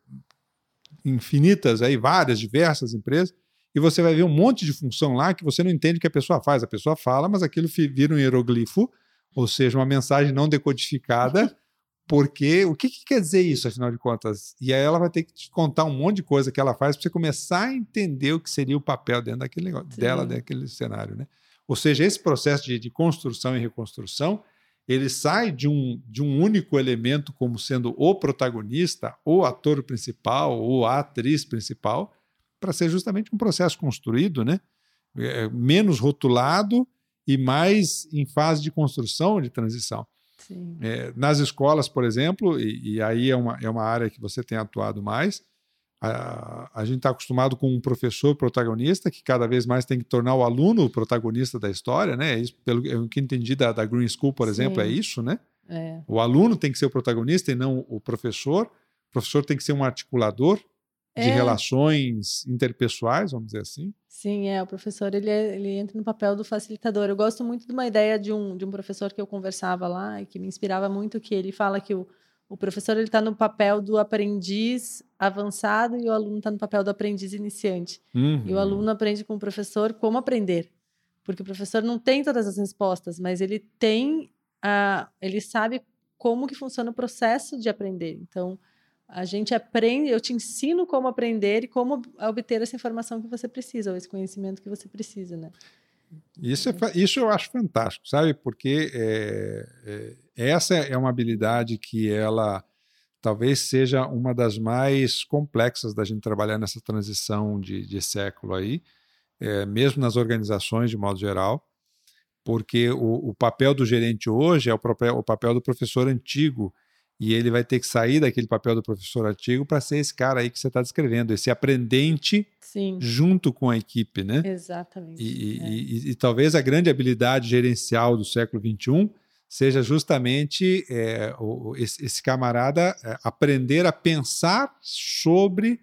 infinitas aí, várias, diversas empresas, e você vai ver um monte de função lá que você não entende o que a pessoa faz. A pessoa fala, mas aquilo vira um hieroglifo, ou seja, uma mensagem não decodificada, porque o que, que, quer dizer isso, afinal de contas? E aí ela vai ter que te contar um monte de coisa que ela faz para você começar a entender o que seria o papel dentro daquele negócio, dela, daquele cenário, né? Ou seja, esse processo de, de, construção e reconstrução, ele sai de um, de um único elemento como sendo o protagonista, o ator principal, ou a atriz principal, para ser justamente um processo construído, né? É, menos rotulado e mais em fase de construção, de transição. É, nas escolas, por exemplo, e, e, aí é uma, é uma área que você tem atuado mais, a, a gente está acostumado com um professor protagonista que cada vez mais tem que tornar o aluno o protagonista da história, né? É isso, pelo que entendi da, da Green School, por Sim. exemplo, é isso, né? É. O aluno tem que ser o protagonista e não o professor. O professor tem que ser um articulador de é. relações interpessoais, vamos dizer assim. Sim, é. O professor ele, é, ele entra no papel do facilitador. Eu gosto muito de uma ideia de um, de um professor que eu conversava lá e que me inspirava muito, que ele fala que o, o professor ele está no papel do aprendiz avançado e o aluno está no papel do aprendiz iniciante. Uhum. E o uhum. aluno aprende com o professor como aprender, porque o professor não tem todas as respostas, mas ele tem a, ele sabe como que funciona o processo de aprender. Então a gente aprende, eu te ensino como aprender e como obter essa informação que você precisa, ou esse conhecimento que você precisa, né? Isso, é, isso eu acho fantástico, sabe? Porque é, é, essa é uma habilidade que ela talvez seja uma das mais complexas da gente trabalhar nessa transição de, de século aí, é, mesmo nas organizações de modo geral. porque o, o papel do gerente hoje é o, papel, o papel do professor antigo, e ele vai ter que sair daquele papel do professor antigo para ser esse cara aí que você está descrevendo, esse aprendente Sim. junto com a equipe, né? Exatamente. E, é. e, e, e, talvez a grande habilidade gerencial do século XXI seja justamente é, o, esse, esse, camarada é, aprender a pensar sobre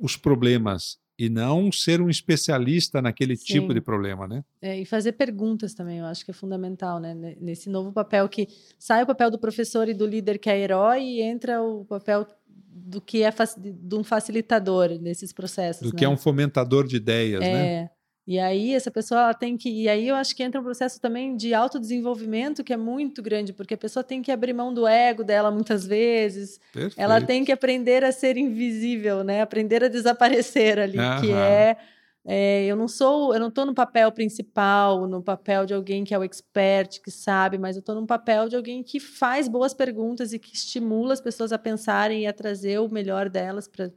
os problemas e não ser um especialista naquele Sim. tipo de problema, né? É, e fazer perguntas também, eu acho que é fundamental, né? Nesse novo papel que sai o papel do professor e do líder que é herói e entra o papel do que é de um facilitador nesses processos. Do né? que é um fomentador de ideias, é, né? E aí essa pessoa ela tem que e aí eu acho que entra um processo também de autodesenvolvimento que é muito grande, porque a pessoa tem que abrir mão do ego dela muitas vezes. Perfeito. Ela tem que aprender a ser invisível, né? Aprender a desaparecer ali, Aham. que é, é, eu não sou, eu não estou no papel principal, no papel de alguém que é o expert, que sabe, mas eu estou no papel de alguém que faz boas perguntas e que estimula as pessoas a pensarem e a trazer o melhor delas para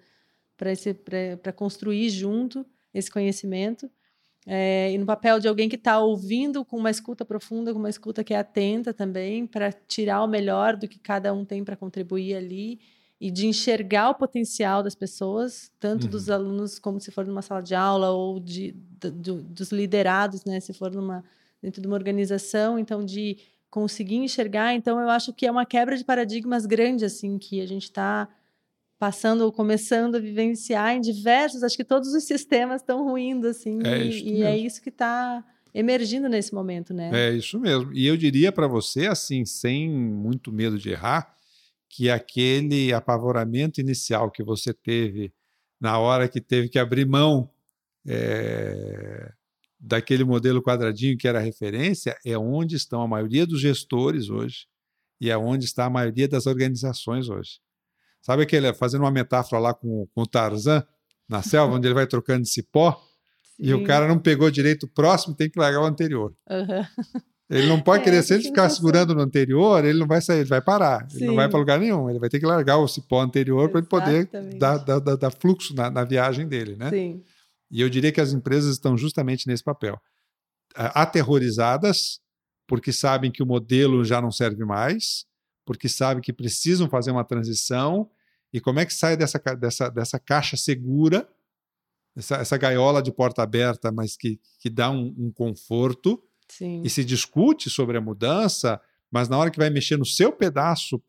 para construir junto esse conhecimento é, e no papel de alguém que está ouvindo com uma escuta profunda, com uma escuta que é atenta também, para tirar o melhor do que cada um tem para contribuir ali e de enxergar o potencial das pessoas, tanto uhum. dos alunos como se for numa sala de aula ou de, dos liderados, né, se for numa dentro de uma organização, então de conseguir enxergar, então eu acho que é uma quebra de paradigmas grande assim que a gente está passando ou começando a vivenciar em diversos, acho que todos os sistemas estão ruindo assim, é e, e é isso que está emergindo nesse momento, né? É isso mesmo. E eu diria para você assim, sem muito medo de errar, que aquele apavoramento inicial que você teve na hora que teve que abrir mão é, daquele modelo quadradinho que era referência, é onde estão a maioria dos gestores hoje e é onde está a maioria das organizações hoje. Sabe aquele, fazendo uma metáfora lá com, com o Tarzan, na selva, onde ele vai trocando de cipó, Sim. e o cara não pegou direito o próximo, tem que largar o anterior. Uhum. Ele não pode é, querer, se ele ficar segurando no anterior, ele não vai sair, ele vai parar, Sim. ele não vai para lugar nenhum. Ele vai ter que largar o cipó anterior para ele poder dar, dar, dar, fluxo na, na, viagem dele, né? Sim. E eu diria que as empresas estão justamente nesse papel. Aterrorizadas, porque sabem que o modelo já não serve mais, porque sabem que precisam fazer uma transição e como é que sai dessa, dessa, dessa caixa segura, essa, essa gaiola de porta aberta, mas que, que dá um, um conforto, Sim. e se discute sobre a mudança, mas na hora que vai mexer no seu pedaço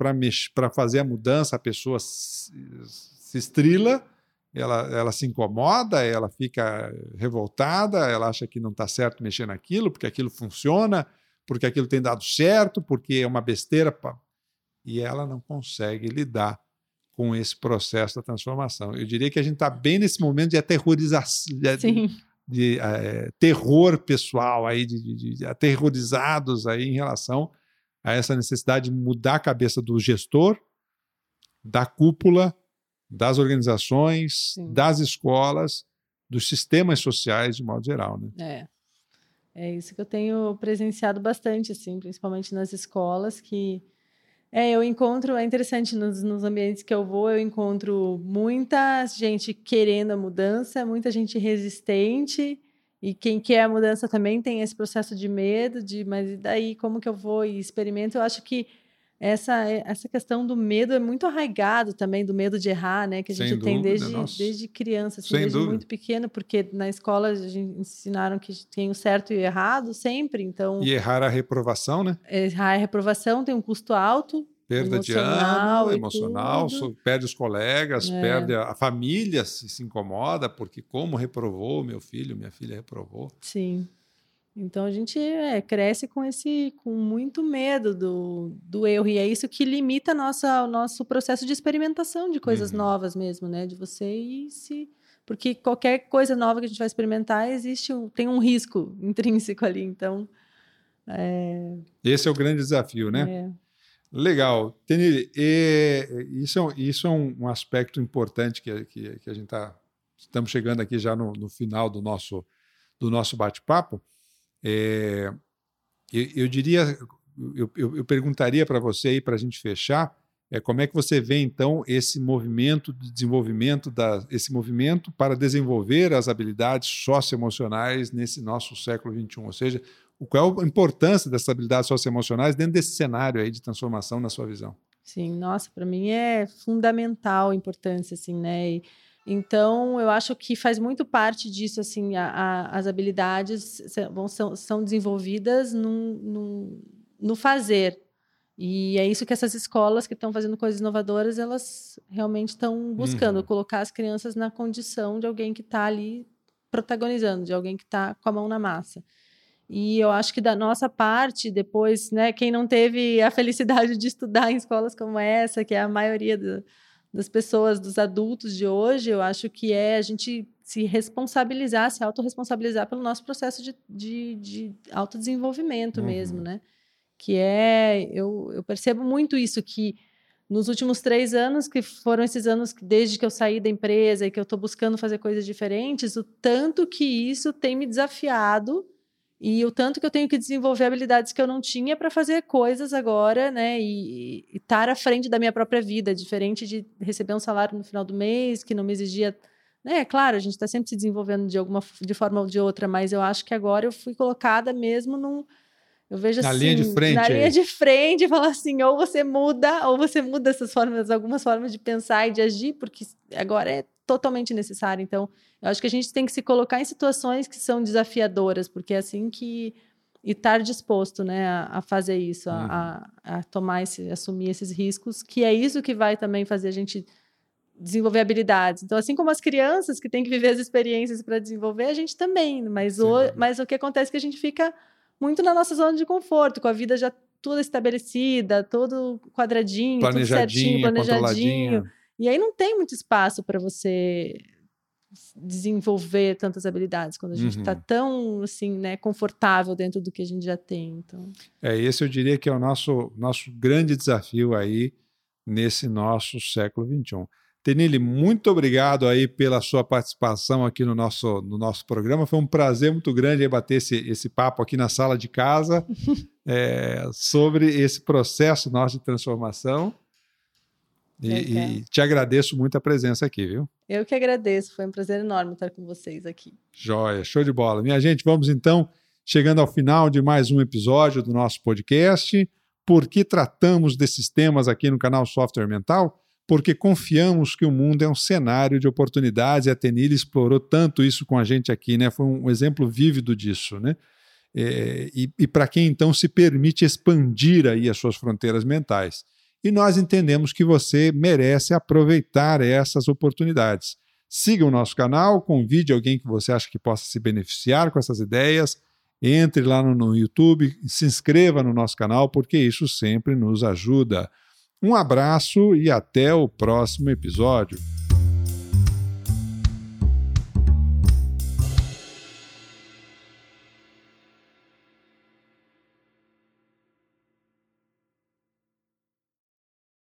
para fazer a mudança, a pessoa se, se estrila, ela, ela se incomoda, ela fica revoltada, ela acha que não está certo mexer naquilo, porque aquilo funciona, porque aquilo tem dado certo, porque é uma besteira. E ela não consegue lidar com esse processo da transformação. Eu diria que a gente está bem nesse momento de aterrorização, de, de é, terror pessoal, aí, de, de, de, aterrorizados aí em relação a essa necessidade de mudar a cabeça do gestor, da cúpula, das organizações, Sim. das escolas, dos sistemas sociais de modo geral. Né? É. É isso que eu tenho presenciado bastante, assim, principalmente nas escolas, que é, eu encontro, é interessante, nos, nos ambientes que eu vou, eu encontro muita gente querendo a mudança, muita gente resistente, e quem quer a mudança também tem esse processo de medo, de mas e daí como que eu vou e experimento? Eu acho que essa, essa questão do medo é muito arraigado também, do medo de errar, né? Que a gente Sem tem dúvida, desde, desde criança, assim, desde dúvida. muito pequeno, porque na escola a gente ensinaram que tem o certo e o errado sempre, então... E errar a reprovação, né? Errar a reprovação tem um custo alto, Perda de emocional ano, e emocional, tudo. perde os colegas, É. perde a, a família, se, se incomoda, porque como reprovou meu filho, minha filha reprovou. Sim. Então a gente é, cresce com esse, com muito medo do, do erro e é isso que limita nossa, o nosso processo de experimentação de coisas Uhum. novas mesmo, né? De você ir se, porque qualquer coisa nova que a gente vai experimentar existe um, tem um risco intrínseco ali, então é, Esse é o grande desafio, né? é, Legal. Tenir, isso é, um- isso é um, um aspecto importante que, que, que a gente está. Estamos chegando aqui já no, no final do nosso, do nosso bate-papo. É, eu, eu diria, eu, eu, eu perguntaria para você aí, para a gente fechar, é, como é que você vê então esse movimento de desenvolvimento, da, esse movimento para desenvolver as habilidades socioemocionais nesse nosso século XXI? Ou seja, qual é a importância dessas habilidades socioemocionais dentro desse cenário aí de transformação na sua visão? Sim, nossa, para mim é fundamental a importância, assim, né? E, então, eu acho que faz muito parte disso, assim, a, a, as habilidades são, são desenvolvidas num, num, no fazer. E é isso que essas escolas que estão fazendo coisas inovadoras, elas realmente estão buscando, uhum. colocar as crianças na condição de alguém que está ali protagonizando, de alguém que está com a mão na massa. E eu acho que da nossa parte, depois, né, quem não teve a felicidade de estudar em escolas como essa, que é a maioria do, das pessoas, dos adultos de hoje, eu acho que é a gente se responsabilizar, se autorresponsabilizar pelo nosso processo de, de, de autodesenvolvimento uhum. mesmo, né? Que é, eu, eu percebo muito isso, que nos últimos três anos, que foram esses anos desde que eu saí da empresa e que eu estou buscando fazer coisas diferentes, o tanto que isso tem me desafiado e o tanto que eu tenho que desenvolver habilidades que eu não tinha para fazer coisas agora, né? E, estar à frente da minha própria vida, diferente de receber um salário no final do mês que não me exigia. Né? Claro, a gente está sempre se desenvolvendo de alguma de forma ou de outra, mas eu acho que agora eu fui colocada mesmo num. Eu vejo na assim, linha de frente, na aí. linha de frente, e falar assim, ou você muda, ou você muda essas formas, algumas formas de pensar e de agir, porque agora é totalmente necessário. Então, eu acho que a gente tem que se colocar em situações que são desafiadoras, porque é assim que e estar disposto, né, a, a fazer isso, uhum. a, a, tomar esse, assumir esses riscos, que é isso que vai também fazer a gente desenvolver habilidades. Então, assim como as crianças que têm que viver as experiências para desenvolver, a gente também. Mas o, mas o que acontece é que a gente fica muito na nossa zona de conforto, com a vida já toda estabelecida, todo quadradinho, tudo certinho, planejadinho. E aí não tem muito espaço para você desenvolver tantas habilidades quando a gente está uhum. tão assim né confortável dentro do que a gente já tem então é esse eu diria que é o nosso nosso grande desafio aí nesse nosso século 21 Tenille, muito obrigado aí pela sua participação aqui no nosso, no nosso programa. Foi um prazer muito grande bater esse, esse papo aqui na sala de casa é, sobre esse processo nosso de transformação. E, e, te agradeço muito a presença aqui, viu? Eu que agradeço, foi um prazer enorme estar com vocês aqui. Joia, show de bola. Minha gente, vamos então chegando ao final de mais um episódio do nosso podcast. Por que tratamos desses temas aqui no canal Software Mental? Porque confiamos que o mundo é um cenário de oportunidades e a Tenil explorou tanto isso com a gente aqui, né? Foi um exemplo vívido disso, né? É, e, e para quem então se permite expandir aí as suas fronteiras mentais e nós entendemos que você merece aproveitar essas oportunidades. Siga o nosso canal, convide alguém que você acha que possa se beneficiar com essas ideias, entre lá no, YouTube, se inscreva no nosso canal, porque isso sempre nos ajuda. Um abraço e até o próximo episódio.